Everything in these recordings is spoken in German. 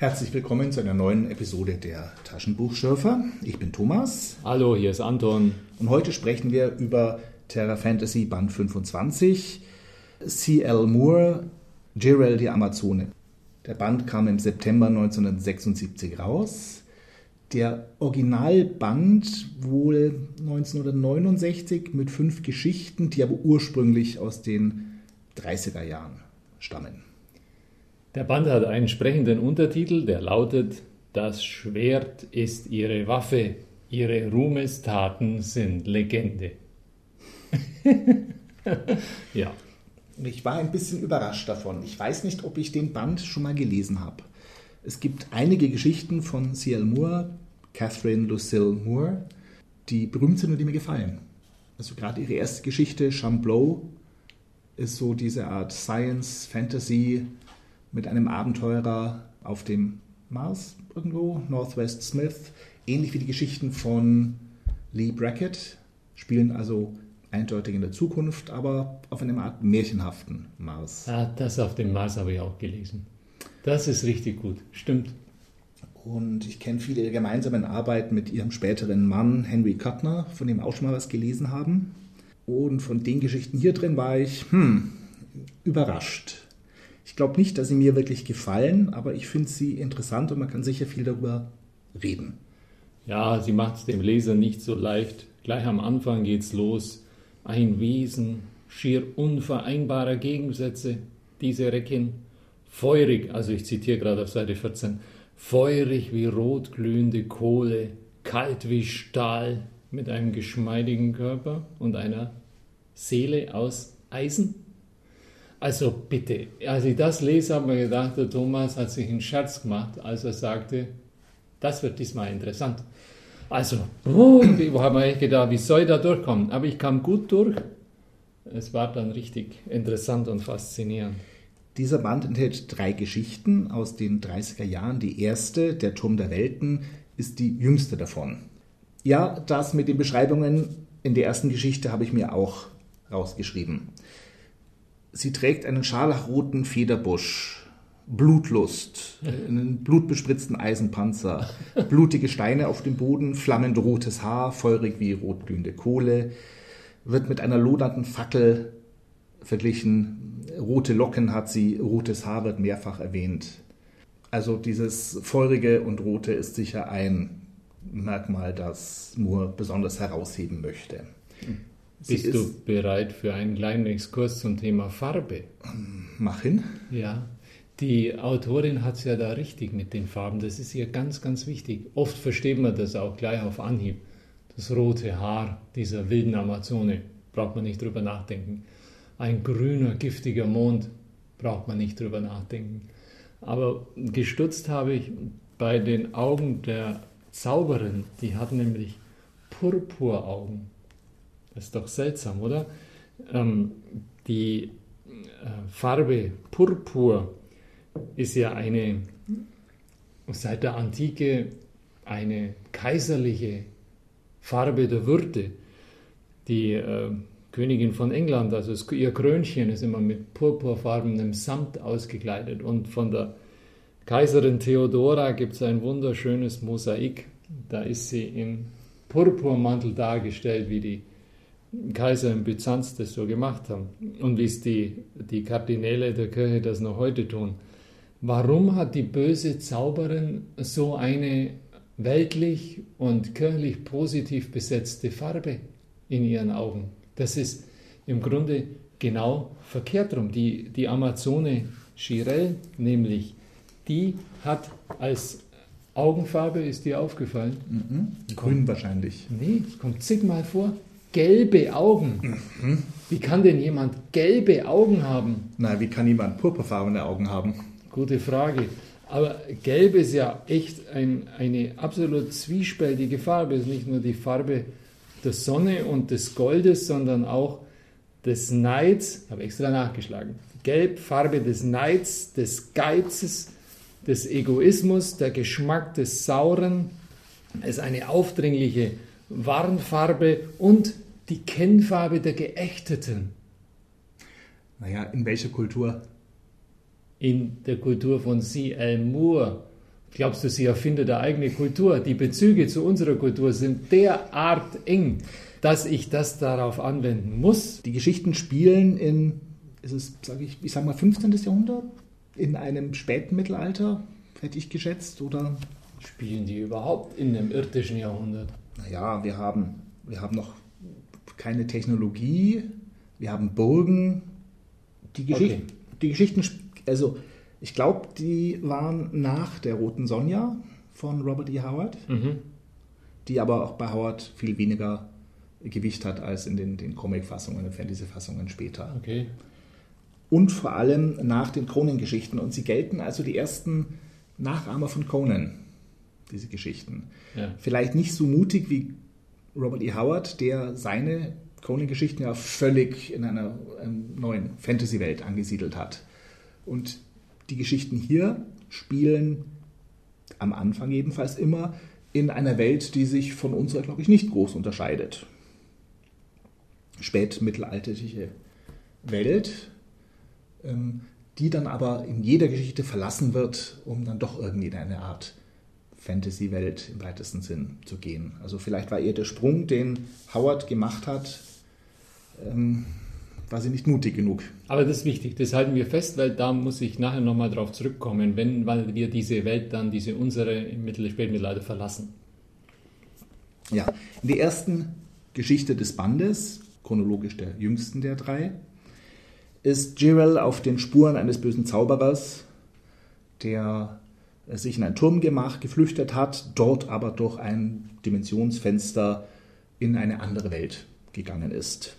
Herzlich willkommen zu einer neuen Episode der Taschenbuchschürfer. Ich bin Thomas. Hallo, hier ist Anton. Und heute sprechen wir über Terra Fantasy Band 25, C.L. Moore, Jirel die Amazone. Der Band kam im September 1976 raus. Der Originalband wohl 1969 mit fünf Geschichten, die aber ursprünglich aus den 30er Jahren stammen. Der Band hat einen sprechenden Untertitel, der lautet Das Schwert ist ihre Waffe, ihre Ruhmestaten sind Legende. ja. Ich war ein bisschen überrascht davon. Ich weiß nicht, ob ich den Band schon mal gelesen habe. Es gibt einige Geschichten von C.L. Moore, Catherine Lucille Moore, die berühmt sind und die mir gefallen. Also gerade ihre erste Geschichte, Chambleau, ist so diese Art Science, Fantasy, mit einem Abenteurer auf dem Mars irgendwo, Northwest Smith, ähnlich wie die Geschichten von Lee Brackett, spielen also eindeutig in der Zukunft, aber auf einem Art märchenhaften Mars. Ah, das auf dem Mars habe ich auch gelesen. Das ist richtig gut, stimmt. Und ich kenne viele ihrer gemeinsamen Arbeiten mit ihrem späteren Mann Henry Kuttner, von dem auch schon mal was gelesen haben. Und von den Geschichten hier drin war ich hm, überrascht. Ich glaube nicht, dass sie mir wirklich gefallen, aber ich finde sie interessant und man kann sicher viel darüber reden. Ja, sie macht es dem Leser nicht so leicht. Gleich am Anfang geht's los. Ein Wesen schier unvereinbarer Gegensätze, diese Reckin. Feurig, also ich zitiere gerade auf Seite 14, feurig wie rotglühende Kohle, kalt wie Stahl, mit einem geschmeidigen Körper und einer Seele aus Eisen. Also bitte, als ich das lese, habe ich mir gedacht, der Thomas hat sich einen Scherz gemacht, als er sagte, das wird diesmal interessant. Also, wo haben wir echt gedacht, wie soll ich da durchkommen? Aber ich kam gut durch. Es war dann richtig interessant und faszinierend. Dieser Band enthält drei Geschichten aus den 30er Jahren. Die erste, Der Turm der Welten, ist die jüngste davon. Ja, das mit den Beschreibungen in der ersten Geschichte habe ich mir auch rausgeschrieben. Sie trägt einen scharlachroten Federbusch, Blutlust, einen blutbespritzten Eisenpanzer, blutige Steine auf dem Boden, flammend rotes Haar, feurig wie rotglühende Kohle, wird mit einer lodernden Fackel verglichen. Rote Locken hat sie, rotes Haar wird mehrfach erwähnt. Also dieses feurige und rote ist sicher ein Merkmal, das Moore besonders herausheben möchte. Bist du bereit für einen kleinen Exkurs zum Thema Farbe? Mach hin. Ja, die Autorin hat es ja da richtig mit den Farben. Das ist ihr ganz, ganz wichtig. Oft versteht man das auch gleich auf Anhieb. Das rote Haar dieser wilden Amazone, braucht man nicht drüber nachdenken. Ein grüner, giftiger Mond, braucht man nicht drüber nachdenken. Aber gestutzt habe ich bei den Augen der Zauberin. Die hat nämlich Purpuraugen. Ist doch seltsam, oder? Ähm, die äh, Farbe Purpur ist ja eine seit der Antike eine kaiserliche Farbe der Würde. Die äh, Königin von England, also es, ihr Krönchen ist immer mit purpurfarbenem Samt ausgekleidet. Und von der Kaiserin Theodora gibt es ein wunderschönes Mosaik. Da ist sie im Purpurmantel dargestellt, wie die Kaiser in Byzanz das so gemacht haben und wie es die, die Kardinäle der Kirche das noch heute tun. Warum hat die böse Zauberin so eine weltlich und kirchlich positiv besetzte Farbe in ihren Augen? Das ist im Grunde genau verkehrt rum. Die, die Amazone Chirel nämlich, die hat als Augenfarbe, ist dir aufgefallen? Mhm. Grün wahrscheinlich. Nee, kommt zigmal vor gelbe Augen. Mhm. Wie kann denn jemand gelbe Augen haben? Na, wie kann jemand purpurfarbene Augen haben? Gute Frage. Aber gelb ist ja echt ein, eine absolut zwiespältige Farbe. Es ist nicht nur die Farbe der Sonne und des Goldes, sondern auch des Neids. Ich habe extra nachgeschlagen. Gelb, Farbe des Neids, des Geizes, des Egoismus, der Geschmack des Sauren. Es ist eine aufdringliche Warnfarbe und die Kennfarbe der Geächteten. Naja, in welcher Kultur? In der Kultur von C.L. Moore. Glaubst du, sie erfindet eine eigene Kultur? Die Bezüge zu unserer Kultur sind derart eng, dass ich das darauf anwenden muss. Die Geschichten spielen in, ist es, sage ich, ich sag mal 15. Jahrhundert, in einem späten Mittelalter, hätte ich geschätzt, oder? Spielen die überhaupt in einem irdischen Jahrhundert? Naja, wir haben, wir haben noch keine Technologie, wir haben Burgen. Die, Geschicht okay. die Geschichten, also ich glaube, die waren nach der Roten Sonja von Robert E. Howard, mhm. die aber auch bei Howard viel weniger Gewicht hat als in den, den Comic-Fassungen, den Fantasy-Fassungen später. Okay. Und vor allem nach den Conan-Geschichten. Und sie gelten also die ersten Nachahmer von Conan, diese Geschichten. Ja. Vielleicht nicht so mutig wie Robert E. Howard, der seine Conan-Geschichten ja völlig in einer ähm, neuen Fantasy-Welt angesiedelt hat. Und die Geschichten hier spielen am Anfang jedenfalls immer in einer Welt, die sich von unserer, glaube ich, nicht groß unterscheidet. Spätmittelalterliche Welt, ähm, die dann aber in jeder Geschichte verlassen wird, um dann doch irgendwie in eine Art Fantasy-Welt im weitesten Sinn zu gehen. Also vielleicht war eher der Sprung, den Howard gemacht hat, ähm, war sie nicht mutig genug. Aber das ist wichtig, das halten wir fest, weil da muss ich nachher nochmal drauf zurückkommen, wenn, weil wir diese Welt dann, diese unsere im Mittel Spätmittelalter verlassen. Ja, in der ersten Geschichte des Bandes, chronologisch der jüngsten der drei, ist Jirel auf den Spuren eines bösen Zauberers, der sich in ein Turmgemach geflüchtet hat, dort aber durch ein Dimensionsfenster in eine andere Welt gegangen ist.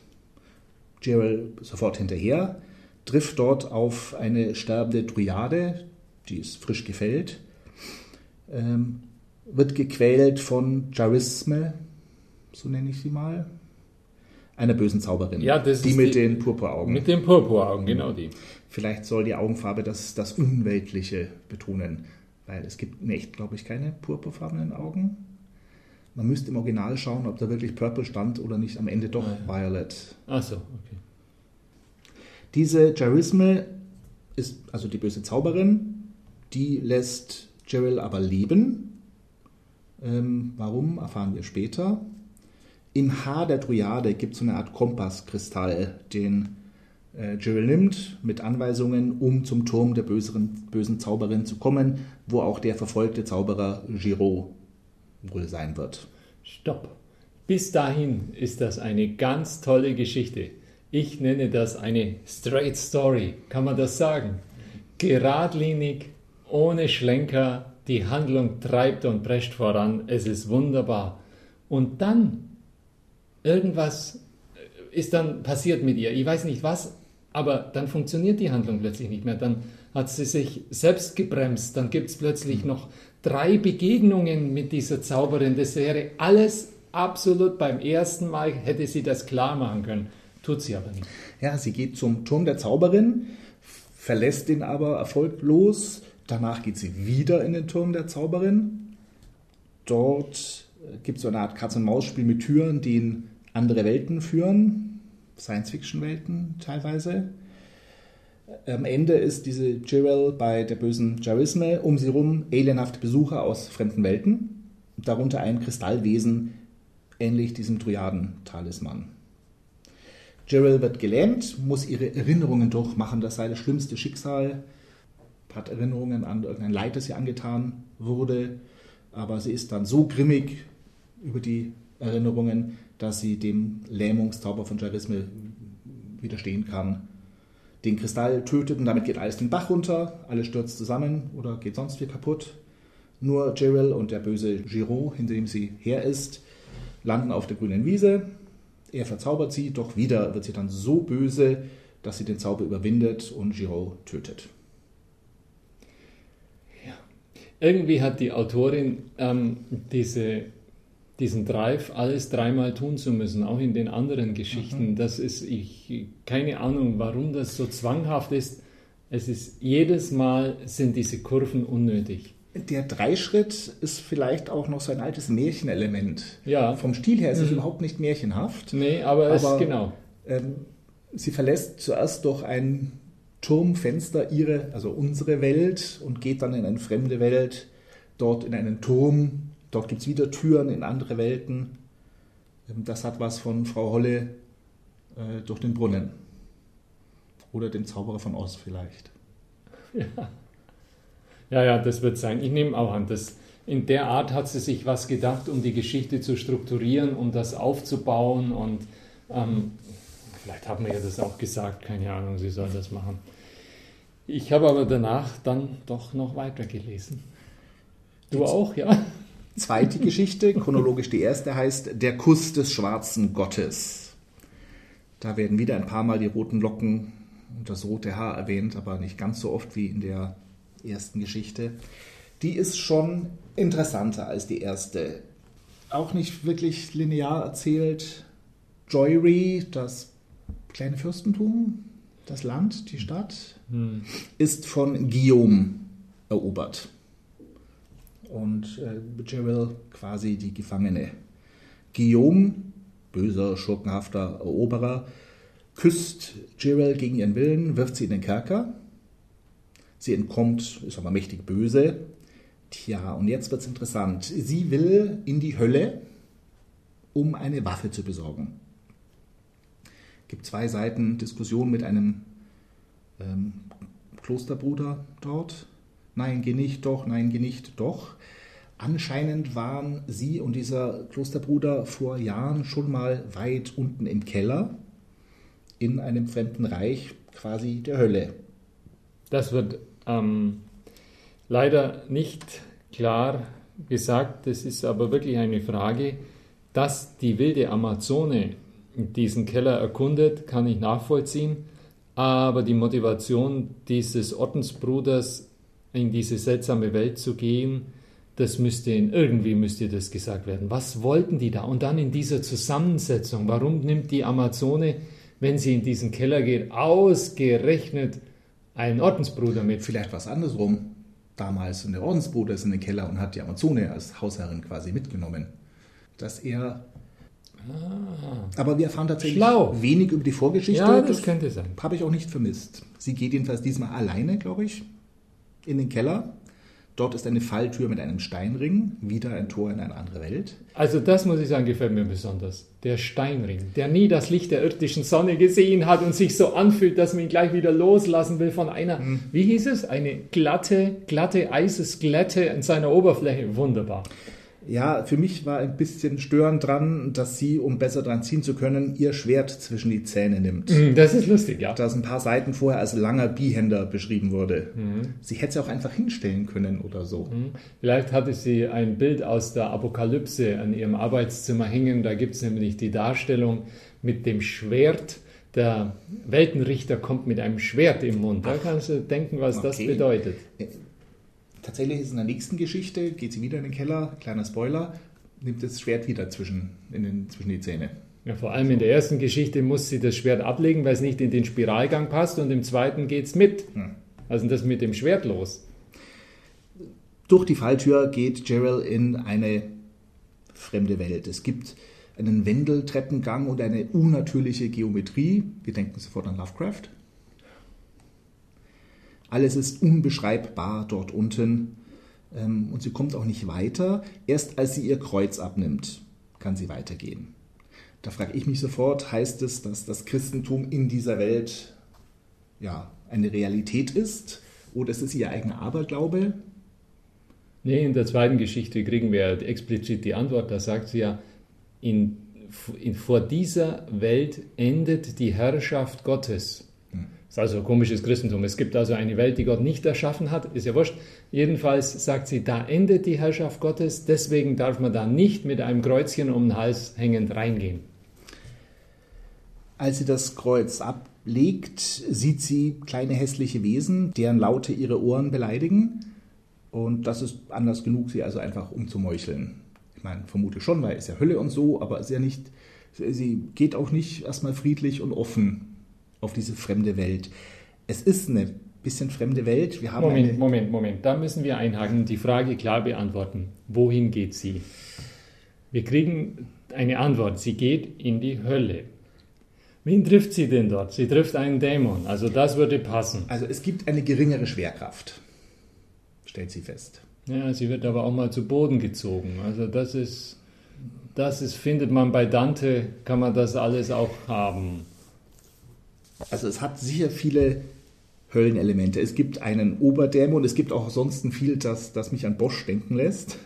Gerald sofort hinterher, trifft dort auf eine sterbende Dryade, die ist frisch gefällt, ähm, wird gequält von Charisme, so nenne ich sie mal, einer bösen Zauberin. Ja, das die mit die, den Purpuraugen. Mit den Purpuraugen, genau die. Vielleicht soll die Augenfarbe das, das Unweltliche betonen, weil es gibt in echt, glaube ich, keine purpurfarbenen Augen. Man müsste im Original schauen, ob da wirklich Purple stand oder nicht am Ende doch ah, ja. Violet. Ach so, okay. Diese Jarisme ist also die böse Zauberin, die lässt Geril aber leben. Ähm, warum, erfahren wir später. Im Haar der Dryade gibt es so eine Art Kompasskristall, den äh, Geril nimmt mit Anweisungen, um zum Turm der böseren, bösen Zauberin zu kommen, wo auch der verfolgte Zauberer Giraud wohl sein wird. Stopp. Bis dahin ist das eine ganz tolle Geschichte. Ich nenne das eine Straight Story. Kann man das sagen? Geradlinig, ohne Schlenker, die Handlung treibt und prescht voran. Es ist wunderbar. Und dann irgendwas ist dann passiert mit ihr. Ich weiß nicht was, aber dann funktioniert die Handlung plötzlich nicht mehr. Dann hat sie sich selbst gebremst. Dann gibt es plötzlich noch drei Begegnungen mit dieser Zauberin. Das wäre alles absolut beim ersten Mal, hätte sie das klar machen können. Tut sie aber nicht. Ja, sie geht zum Turm der Zauberin, verlässt ihn aber erfolglos. Danach geht sie wieder in den Turm der Zauberin. Dort äh, gibt es so eine Art Katz-und-Maus-Spiel mit Türen, die in andere Welten führen. Science-Fiction-Welten teilweise. Am Ende ist diese Jirel bei der bösen Jarisme, um sie herum alienhafte Besucher aus fremden Welten, darunter ein Kristallwesen, ähnlich diesem Dryaden-Talisman. Jirel wird gelähmt, muss ihre Erinnerungen durchmachen, das sei das schlimmste Schicksal, hat Erinnerungen an irgendein Leid, das ihr angetan wurde, aber sie ist dann so grimmig über die Erinnerungen, dass sie dem Lähmungszauber von Jarisme widerstehen kann den Kristall tötet und damit geht alles den Bach runter, alles stürzt zusammen oder geht sonst wie kaputt. Nur Jiril und der böse Giraud, hinter dem sie her ist, landen auf der grünen Wiese. Er verzaubert sie, doch wieder wird sie dann so böse, dass sie den Zauber überwindet und Giraud tötet. Ja. Irgendwie hat die Autorin ähm, diese diesen Drive, alles dreimal tun zu müssen, auch in den anderen Geschichten. Mhm. Das ist, ich, keine Ahnung, warum das so zwanghaft ist. Es ist, jedes Mal sind diese Kurven unnötig. Der Dreischritt ist vielleicht auch noch so ein altes Märchenelement. Ja. Vom Stil her ist es mhm. überhaupt nicht märchenhaft. Nee, aber, aber es, genau. Ähm, sie verlässt zuerst durch ein Turmfenster ihre, also unsere Welt und geht dann in eine fremde Welt dort in einen Turm. Dort gibt es wieder Türen in andere Welten. Ähm, das hat was von Frau Holle äh, durch den Brunnen. Oder dem Zauberer von Oz vielleicht. Ja. ja, ja, das wird sein. Ich nehme auch an, dass in der Art hat sie sich was gedacht, um die Geschichte zu strukturieren, um das aufzubauen. Und ähm, vielleicht haben wir ja das auch gesagt, keine Ahnung, sie soll das machen. Ich habe aber danach dann doch noch weitergelesen. Du auch, ja? Zweite Geschichte, chronologisch die erste, heißt Der Kuss des schwarzen Gottes. Da werden wieder ein paar Mal die roten Locken und das rote Haar erwähnt, aber nicht ganz so oft wie in der ersten Geschichte. Die ist schon interessanter als die erste. Auch nicht wirklich linear erzählt. Joyry, das kleine Fürstentum, das Land, die Stadt, hm. ist von Guillaume erobert. Und äh, Gerald quasi die Gefangene. Guillaume, böser, schurkenhafter Eroberer, küsst Gerald gegen ihren Willen, wirft sie in den Kerker. Sie entkommt, ist aber mächtig böse. Tja, und jetzt wird es interessant. Sie will in die Hölle, um eine Waffe zu besorgen. Es gibt zwei Seiten Diskussion mit einem ähm, Klosterbruder dort. Nein, geh nicht, doch, nein, geh nicht, doch. Anscheinend waren sie und dieser Klosterbruder vor Jahren schon mal weit unten im Keller in einem fremden Reich, quasi der Hölle. Das wird ähm, leider nicht klar gesagt, das ist aber wirklich eine Frage. Dass die wilde Amazone diesen Keller erkundet, kann ich nachvollziehen, aber die Motivation dieses Ordensbruders in diese seltsame Welt zu gehen, das müsste irgendwie müsste das gesagt werden. Was wollten die da? Und dann in dieser Zusammensetzung, warum nimmt die Amazone, wenn sie in diesen Keller geht, ausgerechnet einen Ordensbruder mit? Vielleicht was andersrum damals und der Ordensbruder ist in den Keller und hat die Amazone als Hausherrin quasi mitgenommen. Dass er. Ah, aber wir erfahren tatsächlich schlau. wenig über die Vorgeschichte. Ja, das, das könnte sein. Habe ich auch nicht vermisst. Sie geht jedenfalls diesmal alleine, glaube ich, in den Keller Dort ist eine Falltür mit einem Steinring, wieder ein Tor in eine andere Welt. Also das muss ich sagen, gefällt mir besonders. Der Steinring, der nie das Licht der irdischen Sonne gesehen hat und sich so anfühlt, dass man ihn gleich wieder loslassen will von einer, hm. wie hieß es, eine glatte, glatte Eisesglätte in seiner Oberfläche. Wunderbar. Ja, für mich war ein bisschen störend dran, dass sie, um besser dran ziehen zu können, ihr Schwert zwischen die Zähne nimmt. Mm, das ist lustig, ja. Das ein paar Seiten vorher als langer Bihänder beschrieben wurde. Mhm. Sie hätte es auch einfach hinstellen können oder so. Mhm. Vielleicht hatte sie ein Bild aus der Apokalypse an ihrem Arbeitszimmer hängen. Da gibt es nämlich die Darstellung mit dem Schwert. Der Weltenrichter kommt mit einem Schwert im Mund. Da kannst du denken, was okay. das bedeutet. Tatsächlich ist in der nächsten Geschichte, geht sie wieder in den Keller, kleiner Spoiler, nimmt das Schwert wieder zwischen, in den, zwischen die Zähne. Ja, vor allem in der ersten Geschichte muss sie das Schwert ablegen, weil es nicht in den Spiralgang passt und im zweiten geht es mit. Hm. Also das mit dem Schwert los. Durch die Falltür geht Gerald in eine fremde Welt. Es gibt einen Wendeltreppengang und eine unnatürliche Geometrie. Wir denken sofort an Lovecraft. Alles ist unbeschreibbar dort unten ähm, und sie kommt auch nicht weiter. Erst als sie ihr Kreuz abnimmt, kann sie weitergehen. Da frage ich mich sofort, heißt es, dass das Christentum in dieser Welt ja, eine Realität ist oder ist es ihr eigener Aberglaube? Nee, in der zweiten Geschichte kriegen wir explizit die Antwort. Da sagt sie ja, in, in, vor dieser Welt endet die Herrschaft Gottes. Das ist also ein komisches Christentum. Es gibt also eine Welt, die Gott nicht erschaffen hat, ist ja wurscht. Jedenfalls sagt sie, da endet die Herrschaft Gottes, deswegen darf man da nicht mit einem Kreuzchen um den Hals hängend reingehen. Als sie das Kreuz ablegt, sieht sie kleine hässliche Wesen, deren Laute ihre Ohren beleidigen. Und das ist anders genug, sie also einfach umzumeucheln. Ich meine, vermute schon, weil es ja Hölle und so, aber es ist ja nicht, sie geht auch nicht erstmal friedlich und offen auf diese fremde Welt. Es ist eine bisschen fremde Welt. Wir haben Moment, Moment, Moment. Da müssen wir einhaken und die Frage klar beantworten. Wohin geht sie? Wir kriegen eine Antwort. Sie geht in die Hölle. Wen trifft sie denn dort? Sie trifft einen Dämon. Also das würde passen. Also es gibt eine geringere Schwerkraft, stellt sie fest. Ja, sie wird aber auch mal zu Boden gezogen. Also das ist, das ist, findet man bei Dante, kann man das alles auch haben. Also es hat sicher viele Höllenelemente. Es gibt einen Oberdämon, es gibt auch sonst viel, das, das mich an Bosch denken lässt.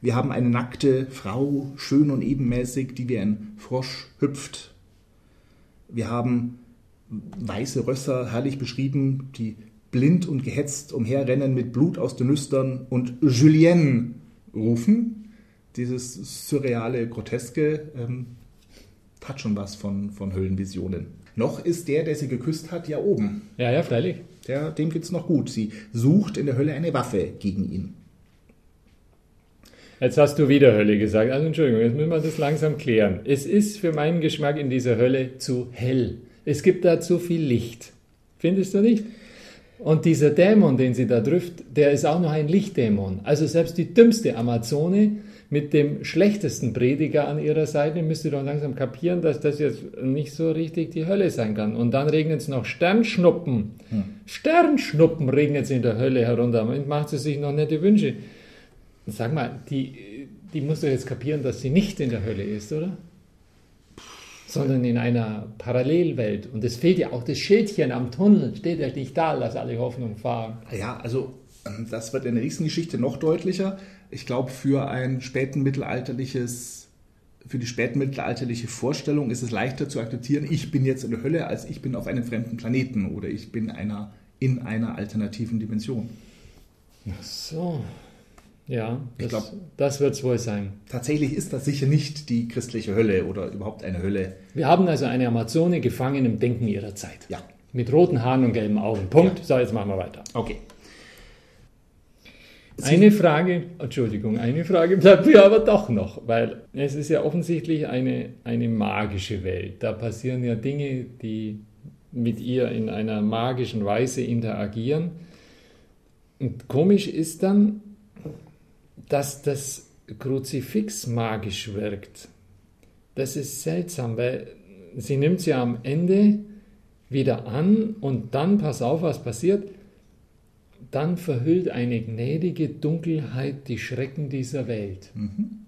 Wir haben eine nackte Frau, schön und ebenmäßig, die wie ein Frosch hüpft. Wir haben weiße Rösser, herrlich beschrieben, die blind und gehetzt umherrennen mit Blut aus den Nüstern und Julien rufen. Dieses surreale, groteske ähm, hat schon was von, von Höllenvisionen. Noch ist der, der sie geküsst hat, ja oben. Ja, ja, freilich. Der, dem geht's noch gut. Sie sucht in der Hölle eine Waffe gegen ihn. Jetzt hast du wieder Hölle gesagt. Also Entschuldigung, jetzt müssen wir das langsam klären. Es ist für meinen Geschmack in dieser Hölle zu hell. Es gibt da zu viel Licht. Findest du nicht? Und dieser Dämon, den sie da trifft, der ist auch noch ein Lichtdämon. Also selbst die dümmste Amazone mit dem schlechtesten Prediger an ihrer Seite müsste doch langsam kapieren, dass das jetzt nicht so richtig die Hölle sein kann. Und dann regnet es noch Sternschnuppen. Hm. Sternschnuppen regnet es in der Hölle herunter. Und macht sie sich noch nette Wünsche. Sag mal, die, die muss doch jetzt kapieren, dass sie nicht in der Hölle ist, oder? Sondern in einer Parallelwelt. Und es fehlt ja auch das Schildchen am Tunnel. Steht ja nicht da, lass alle Hoffnung fahren. Ja, also das wird in der nächsten Geschichte noch deutlicher ich glaube, für ein spätmittelalterliches, für die spätmittelalterliche Vorstellung ist es leichter zu akzeptieren, ich bin jetzt in der Hölle, als ich bin auf einem fremden Planeten oder ich bin einer, in einer alternativen Dimension. Ach so. Ja, das, ich glaube, das wird es wohl sein. Tatsächlich ist das sicher nicht die christliche Hölle oder überhaupt eine Hölle. Wir haben also eine Amazone gefangen im Denken ihrer Zeit. Ja. Mit roten Haaren und gelben Augen. Punkt. Ja. So, jetzt machen wir weiter. Okay. Eine Frage, Entschuldigung, eine Frage bleibt mir aber doch noch, weil es ist ja offensichtlich eine, eine magische Welt. Da passieren ja Dinge, die mit ihr in einer magischen Weise interagieren. Und komisch ist dann, dass das Kruzifix magisch wirkt. Das ist seltsam, weil sie nimmt sie am Ende wieder an und dann, pass auf, was passiert, dann verhüllt eine gnädige Dunkelheit die Schrecken dieser Welt. Mhm.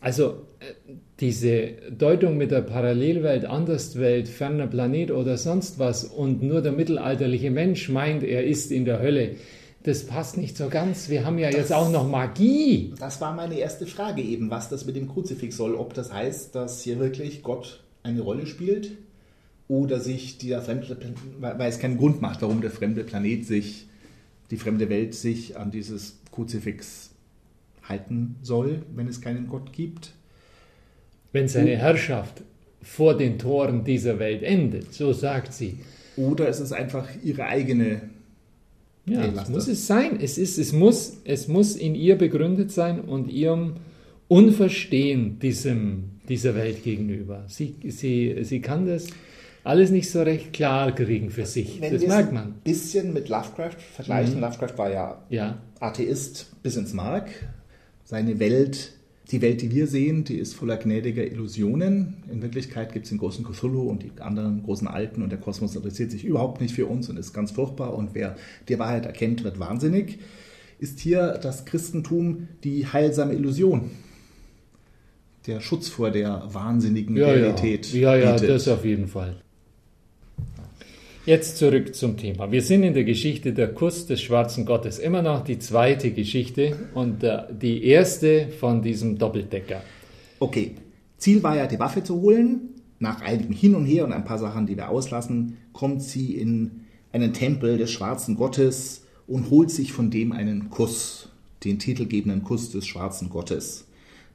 Also äh, diese Deutung mit der Parallelwelt, Anderswelt, ferner Planet oder sonst was und nur der mittelalterliche Mensch meint, er ist in der Hölle, das passt nicht so ganz. Wir haben ja das, jetzt auch noch Magie. Das war meine erste Frage eben, was das mit dem Kruzifix soll. Ob das heißt, dass hier wirklich Gott eine Rolle spielt oder sich dieser fremde, weil es keinen Grund macht, warum der fremde Planet sich, die fremde Welt sich an dieses Kruzifix halten soll, wenn es keinen Gott gibt. Wenn seine Herrschaft vor den Toren dieser Welt endet, so sagt sie. Oder es ist einfach ihre eigene. Ja, das muss es sein. Es, ist, es, muss, es muss in ihr begründet sein und ihrem Unverstehen diesem, dieser Welt gegenüber. Sie, sie, sie kann das alles nicht so recht klar kriegen für sich. Wenn das merkt man. Ein bisschen mit Lovecraft vergleichen. Mhm. Lovecraft war ja, ja, Atheist bis ins Mark. Seine Welt, die Welt, die wir sehen, die ist voller gnädiger Illusionen. In Wirklichkeit gibt es den großen Cthulhu und die anderen großen Alten und der Kosmos interessiert sich überhaupt nicht für uns und ist ganz furchtbar. Und wer die Wahrheit erkennt, wird wahnsinnig. Ist hier das Christentum die heilsame Illusion? der Schutz vor der wahnsinnigen ja, Realität. Ja, ja, ja das auf jeden Fall. Jetzt zurück zum Thema. Wir sind in der Geschichte der Kuss des schwarzen Gottes, immer noch die zweite Geschichte und äh, die erste von diesem Doppeldecker. Okay, Ziel war ja, die Waffe zu holen. Nach einigem Hin und Her und ein paar Sachen, die wir auslassen, kommt sie in einen Tempel des schwarzen Gottes und holt sich von dem einen Kuss, den titelgebenden Kuss des schwarzen Gottes,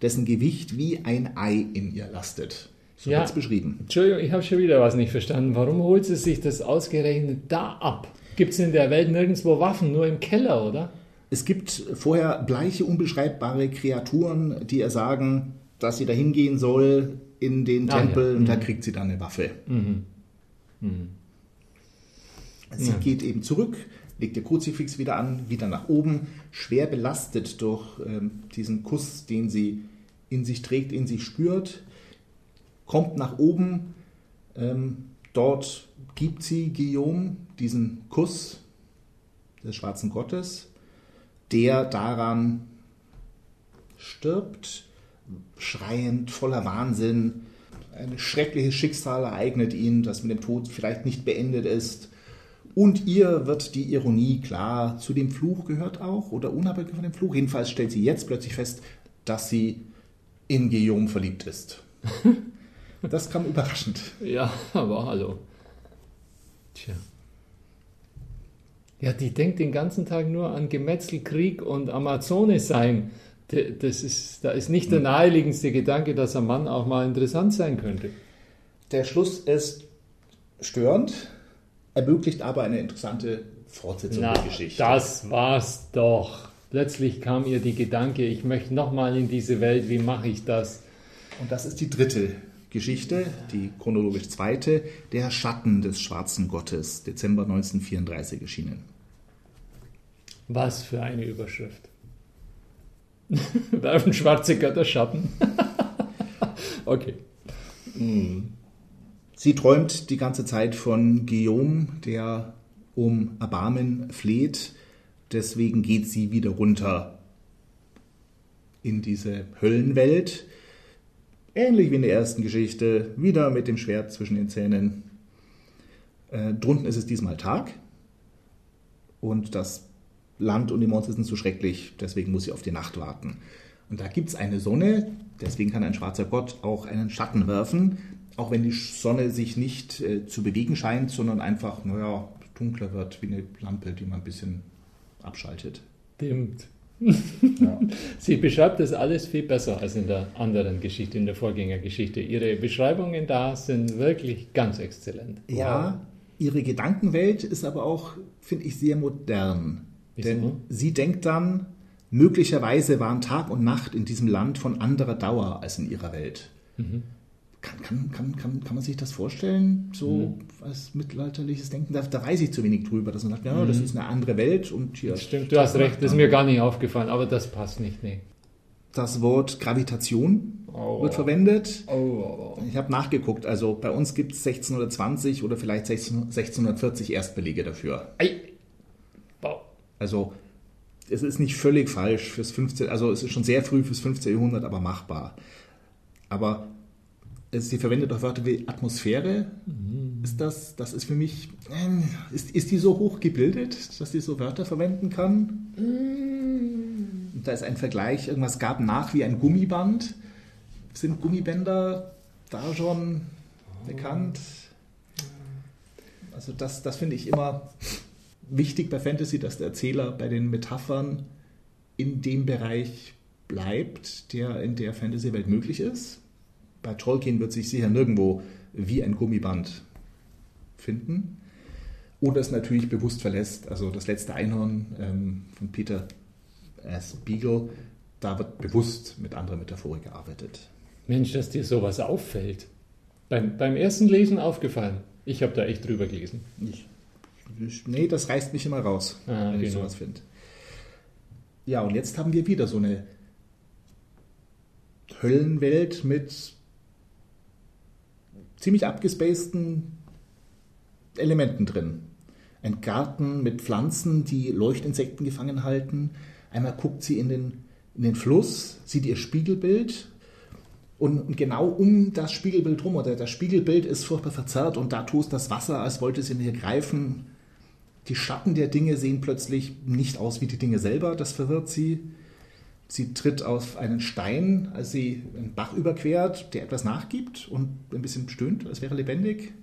dessen Gewicht wie ein Ei in ihr lastet. So ja, wird es beschrieben. Entschuldigung, ich habe schon wieder was nicht verstanden. Warum holt sie sich das ausgerechnet da ab? Gibt es in der Welt nirgendwo Waffen, nur im Keller, oder? Es gibt vorher bleiche, unbeschreibbare Kreaturen, die ihr sagen, dass sie da hingehen soll in den ah, Tempel ja. und mhm. da kriegt sie dann eine Waffe. Mhm. Mhm. Sie ja. geht eben zurück, legt ihr Kruzifix wieder an, wieder nach oben, schwer belastet durch ähm, diesen Kuss, den sie in sich trägt, in sich spürt kommt nach oben. Ähm, dort gibt sie Guillaume diesen Kuss des schwarzen Gottes. der daran stirbt, schreiend, voller Wahnsinn. Ein schreckliches Schicksal ereignet ihn, das mit dem Tod vielleicht nicht beendet ist. Und ihr wird die Ironie klar. Zu dem Fluch gehört auch, oder unabhängig von dem Fluch. Jedenfalls stellt sie jetzt plötzlich fest, dass sie in Guillaume verliebt ist. Das kam überraschend. Ja, aber hallo. Tja. Ja, die denkt den ganzen Tag nur an Gemetzel, Krieg und Amazone sein. Das ist, da ist nicht der naheliegendste Gedanke, dass ein Mann auch mal interessant sein könnte. Der Schluss ist störend, ermöglicht aber eine interessante Fortsetzung Na, der Geschichte. Das war's doch. Plötzlich kam ihr die Gedanke, ich möchte nochmal in diese Welt, wie mache ich das? Und das ist die dritte Geschichte, die chronologisch zweite, Der Schatten des schwarzen Gottes, Dezember 1934 erschienen. Was für eine Überschrift. Werfen schwarze Götter Schatten. okay. Sie träumt die ganze Zeit von Guillaume, der um Erbarmen fleht. Deswegen geht sie wieder runter in diese Höllenwelt. Ähnlich wie in der ersten Geschichte, wieder mit dem Schwert zwischen den Zähnen. Äh, drunten ist es diesmal Tag und das Land und die Monster sind zu schrecklich, deswegen muss sie auf die Nacht warten. Und da gibt es eine Sonne, deswegen kann ein schwarzer Gott auch einen Schatten werfen, auch wenn die Sonne sich nicht äh, zu bewegen scheint, sondern einfach, naja, dunkler wird, wie eine Lampe, die man ein bisschen abschaltet. Stimmt. Ja. Sie beschreibt das alles viel besser als in der anderen Geschichte, in der Vorgängergeschichte. Ihre Beschreibungen da sind wirklich ganz exzellent. Ja, ihre Gedankenwelt ist aber auch, finde ich, sehr modern. Wieso? Denn sie denkt dann, möglicherweise waren Tag und Nacht in diesem Land von anderer Dauer als in ihrer Welt. Mhm. Kann, kann, kann, kann, man sich das vorstellen, so als mittelalterliches Denken? Da, da weiß ich zu wenig drüber, dass man sagt, ja, das ist eine andere Welt und hier. Das stimmt, du hast recht, das ist mir gar nicht aufgefallen, aber das passt nicht, nee. Das Wort Gravitation Oh. wird verwendet. Oh, Ich habe nachgeguckt, also bei uns gibt es 1620 oder vielleicht 16, 1640 Erstbelege dafür. Ei. Wow. Also es ist nicht völlig falsch fürs 15. Also es ist schon sehr früh fürs 15. Jahrhundert, aber machbar. Aber sie verwendet auch Wörter wie Atmosphäre. Ist das, das ist für mich, ähm, ist, ist die so hoch gebildet, dass die so Wörter verwenden kann? Und da ist ein Vergleich, irgendwas gab nach wie ein Gummiband. Sind Gummibänder da schon bekannt? Also das, das finde ich immer wichtig bei Fantasy, dass der Erzähler bei den Metaphern in dem Bereich bleibt, der in der Fantasy-Welt möglich ist. Bei Tolkien wird sich sicher nirgendwo wie ein Gummiband finden. Oder es natürlich bewusst verlässt. Also das letzte Einhorn ähm, von Peter S. Beagle, da wird bewusst mit anderer Metaphorik gearbeitet. Mensch, dass dir sowas auffällt. Beim, beim ersten Lesen aufgefallen. Ich habe da echt drüber gelesen. Ich, ich, nee, das reißt mich immer raus, Ah, wenn ich genau. sowas finde. Ja, und jetzt haben wir wieder so eine Höllenwelt mit ziemlich abgespaceden Elementen drin. Ein Garten mit Pflanzen, die Leuchtinsekten gefangen halten. Einmal guckt sie in den, in den Fluss, sieht ihr Spiegelbild und, genau um das Spiegelbild rum, oder das Spiegelbild ist furchtbar verzerrt und da tost das Wasser, als wollte sie hier greifen. Die Schatten der Dinge sehen plötzlich nicht aus wie die Dinge selber, das verwirrt sie. Sie tritt auf einen Stein, als sie einen Bach überquert, der etwas nachgibt und ein bisschen stöhnt, als wäre lebendig.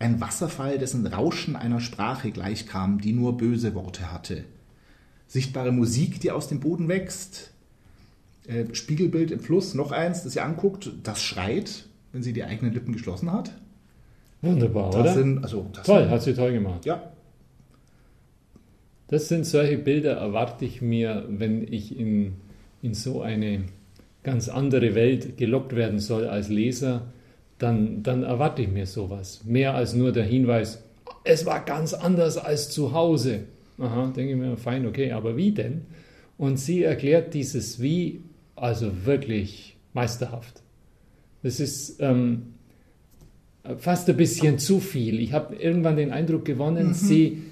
Ein Wasserfall, dessen Rauschen einer Sprache gleichkam, die nur böse Worte hatte. Sichtbare Musik, die aus dem Boden wächst. Äh, Spiegelbild im Fluss, noch eins, das sie anguckt, das schreit, wenn sie die eigenen Lippen geschlossen hat. Wunderbar, Das oder? sind, also, toll, Sind, hat sie toll gemacht. ja, Das sind solche Bilder, erwarte ich mir, wenn ich in, in so eine ganz andere Welt gelockt werden soll als Leser, dann, dann erwarte ich mir sowas. Mehr als nur der Hinweis, es war ganz anders als zu Hause. Aha, denke ich mir, fein, okay, aber wie denn? Und sie erklärt dieses Wie also wirklich meisterhaft. Das ist ähm, fast ein bisschen zu viel. Ich habe irgendwann den Eindruck gewonnen, sie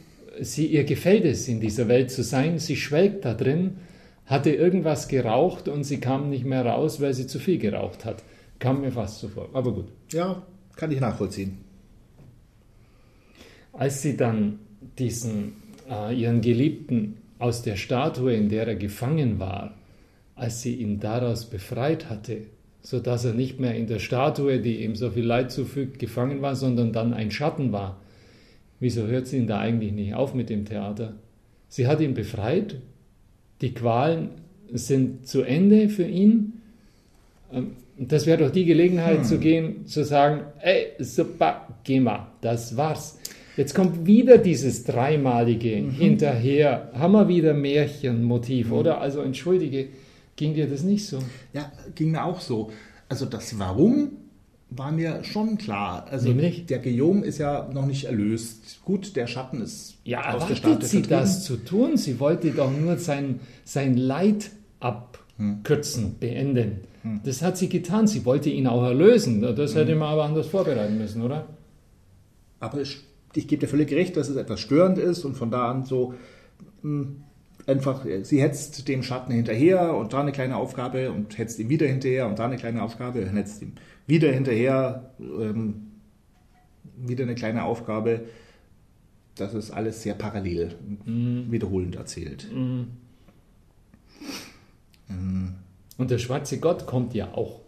sie, ihr gefällt es, in dieser Welt zu sein. Sie schwelgt da drin, hatte irgendwas geraucht und sie kam nicht mehr raus, weil sie zu viel geraucht hat. Kam mir fast so vor. Aber gut. Ja, kann ich nachvollziehen. Als sie dann diesen, äh, ihren Geliebten aus der Statue, in der er gefangen war, als sie ihn daraus befreit hatte, so dass er nicht mehr in der Statue, die ihm so viel Leid zufügt, gefangen war, sondern dann ein Schatten war. Wieso hört sie ihn da eigentlich nicht auf mit dem Theater? Sie hat ihn befreit, die Qualen sind zu Ende für ihn. Ähm, das wäre doch die Gelegenheit hm. zu gehen, zu sagen, ey, super, geh mal, das war's. Jetzt kommt wieder dieses dreimalige mhm. hinterher. Haben wir wieder Märchenmotiv, mhm. oder? Also entschuldige, ging dir das nicht so? Ja, ging mir auch so. Also das Warum war mir schon klar. Also Nämlich? der Guillaume ist ja noch nicht erlöst. Gut, der Schatten ist ja, Stadt sie das zu tun? Sie wollte doch nur sein, sein Leid abkürzen, hm. beenden. Hm. Das hat sie getan. Sie wollte ihn auch erlösen. Das hätte hm. man aber anders vorbereiten müssen, oder? Aber ich ich gebe dir völlig recht, dass es etwas störend ist und von da an so hm, einfach, sie hetzt dem Schatten hinterher und da eine kleine Aufgabe und hetzt ihm wieder hinterher und da eine kleine Aufgabe und hetzt ihm wieder hinterher, ähm, wieder eine kleine Aufgabe. Das ist alles sehr parallel, mhm. wiederholend erzählt. Mhm. Mhm. Und der schwarze Gott kommt ja auch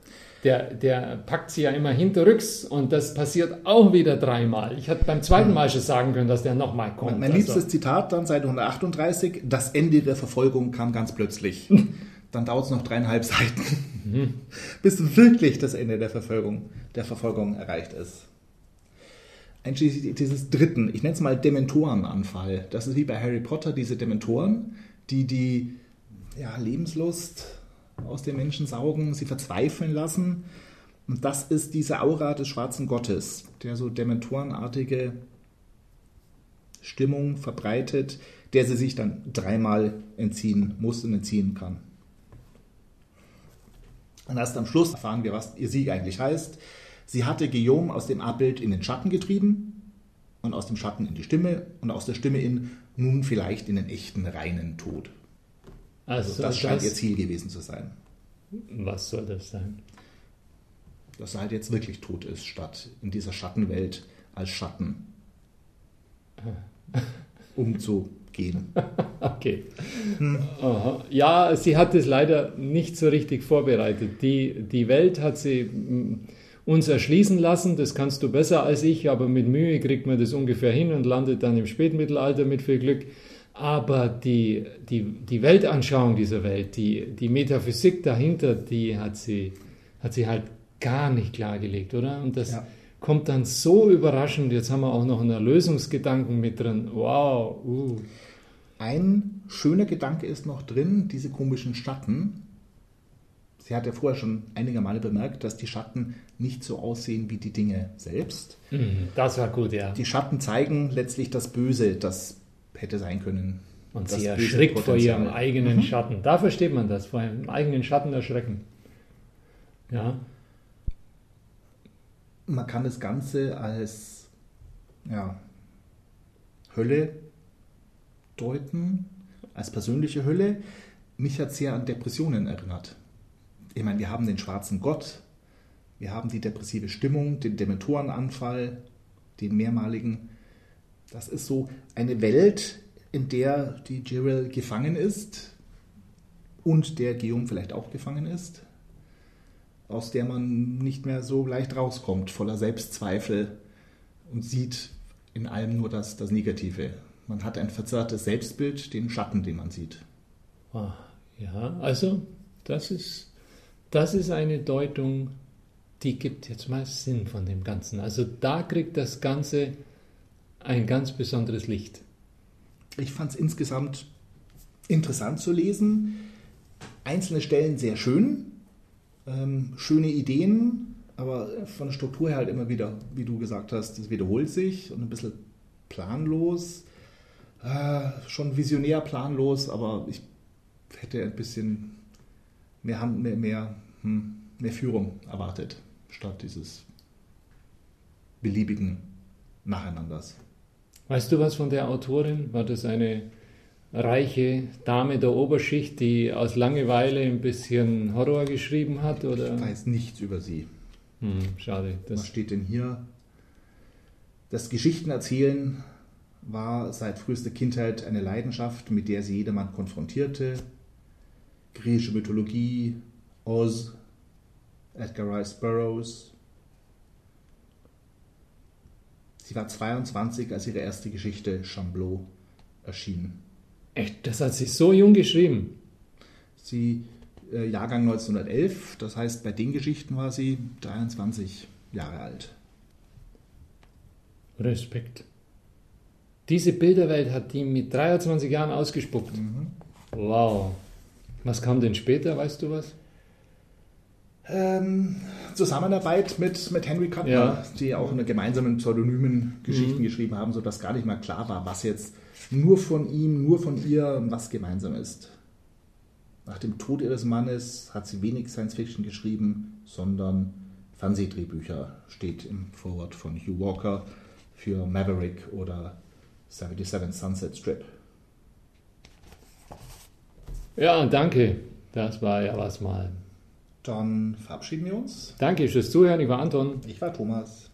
der, der packt sie ja immer hinterrücks und das passiert auch wieder dreimal. Ich hätte beim zweiten Mal schon sagen können, dass der nochmal kommt. Mein, mein liebstes also. Zitat dann, Seite 138, das Ende der Verfolgung kam ganz plötzlich. dann dauert es noch dreieinhalb Seiten, mhm. bis wirklich das Ende der Verfolgung, der Verfolgung erreicht ist. Einschließlich dieses dritten, ich nenne es mal Dementorenanfall. Das ist wie bei Harry Potter, diese Dementoren, die die ja, Lebenslust, aus den Menschen saugen, sie verzweifeln lassen. Und das ist diese Aura des schwarzen Gottes, der so dementorenartige Stimmung verbreitet, der sie sich dann dreimal entziehen muss und entziehen kann. Und erst am Schluss erfahren wir, was ihr Sieg eigentlich heißt. Sie hatte Guillaume aus dem Abbild in den Schatten getrieben und aus dem Schatten in die Stimme und aus der Stimme in nun vielleicht in den echten reinen Tod. Also, das scheint das, ihr Ziel gewesen zu sein. Was soll das sein? Dass er halt jetzt wirklich tot ist, statt in dieser Schattenwelt als Schatten umzugehen. okay. Hm. Ja, sie hat es leider nicht so richtig vorbereitet. Die, die Welt hat sie mm, uns erschließen lassen, das kannst du besser als ich, aber mit Mühe kriegt man das ungefähr hin und landet dann im Spätmittelalter mit viel Glück. Aber die, die, die Weltanschauung dieser Welt, die, die Metaphysik dahinter, die hat sie, hat sie halt gar nicht klargelegt, oder? Und das ja. kommt dann so überraschend. Jetzt haben wir auch noch einen Erlösungsgedanken mit drin. Wow. Uh. Ein schöner Gedanke ist noch drin, diese komischen Schatten. Sie hat ja vorher schon einige Male bemerkt, dass die Schatten nicht so aussehen wie die Dinge selbst. Mhm, das war gut, ja. Die Schatten zeigen letztlich das Böse, das hätte sein können. Und sie erschrickt vor ihrem eigenen mhm. Schatten. Da versteht man das, vor ihrem eigenen Schatten erschrecken. Ja. Man kann das Ganze als ja, Hölle deuten, als persönliche Hölle. Mich hat sehr an Depressionen erinnert. Ich meine, wir haben den schwarzen Gott, wir haben die depressive Stimmung, den Dementorenanfall, den mehrmaligen das ist so eine Welt, in der die Jirel gefangen ist und der Geum vielleicht auch gefangen ist, aus der man nicht mehr so leicht rauskommt, voller Selbstzweifel und sieht in allem nur das, das Negative. Man hat ein verzerrtes Selbstbild, den Schatten, den man sieht. Ah, ja, also das ist, das ist eine Deutung, die gibt jetzt mal Sinn von dem Ganzen. Also da kriegt das Ganze ein ganz besonderes Licht. Ich fand es insgesamt interessant zu lesen. Einzelne Stellen sehr schön, ähm, schöne Ideen, aber von der Struktur her halt immer wieder, wie du gesagt hast, es wiederholt sich und ein bisschen planlos. Äh, schon visionär planlos, aber ich hätte ein bisschen mehr, mehr, mehr, hm, mehr Führung erwartet, statt dieses beliebigen Nacheinanders. Weißt du was von der Autorin? War das eine reiche Dame der Oberschicht, die aus Langeweile ein bisschen Horror geschrieben hat? Oder? Ich weiß nichts über sie. Hm, schade. Was steht denn hier? Das Geschichtenerzählen war seit frühester Kindheit eine Leidenschaft, mit der sie jedermann konfrontierte. Griechische Mythologie, Oz, Edgar Rice Burroughs. Sie war 22, als ihre erste Geschichte Chamblot erschien. Echt, das hat sie so jung geschrieben. Sie äh, Jahrgang 1911, das heißt, bei den Geschichten war sie 23 Jahre alt. Respekt. Diese Bilderwelt hat die mit 23 Jahren ausgespuckt. Mhm. Wow. Was kam denn später, weißt du was? Ähm, Zusammenarbeit mit, mit Henry Kuttner, ja. die auch unter gemeinsamen Pseudonymen Geschichten mhm. geschrieben haben, sodass gar nicht mal klar war, was jetzt nur von ihm, nur von ihr was gemeinsam ist. Nach dem Tod ihres Mannes hat sie wenig Science Fiction geschrieben, sondern Fernsehdrehbücher steht im Vorwort von Hugh Walker für Maverick oder 77 Sunset Strip. Ja, danke. Das war ja was mal. Dann verabschieden wir uns. Danke fürs Zuhören. Ich war Anton. Ich war Thomas.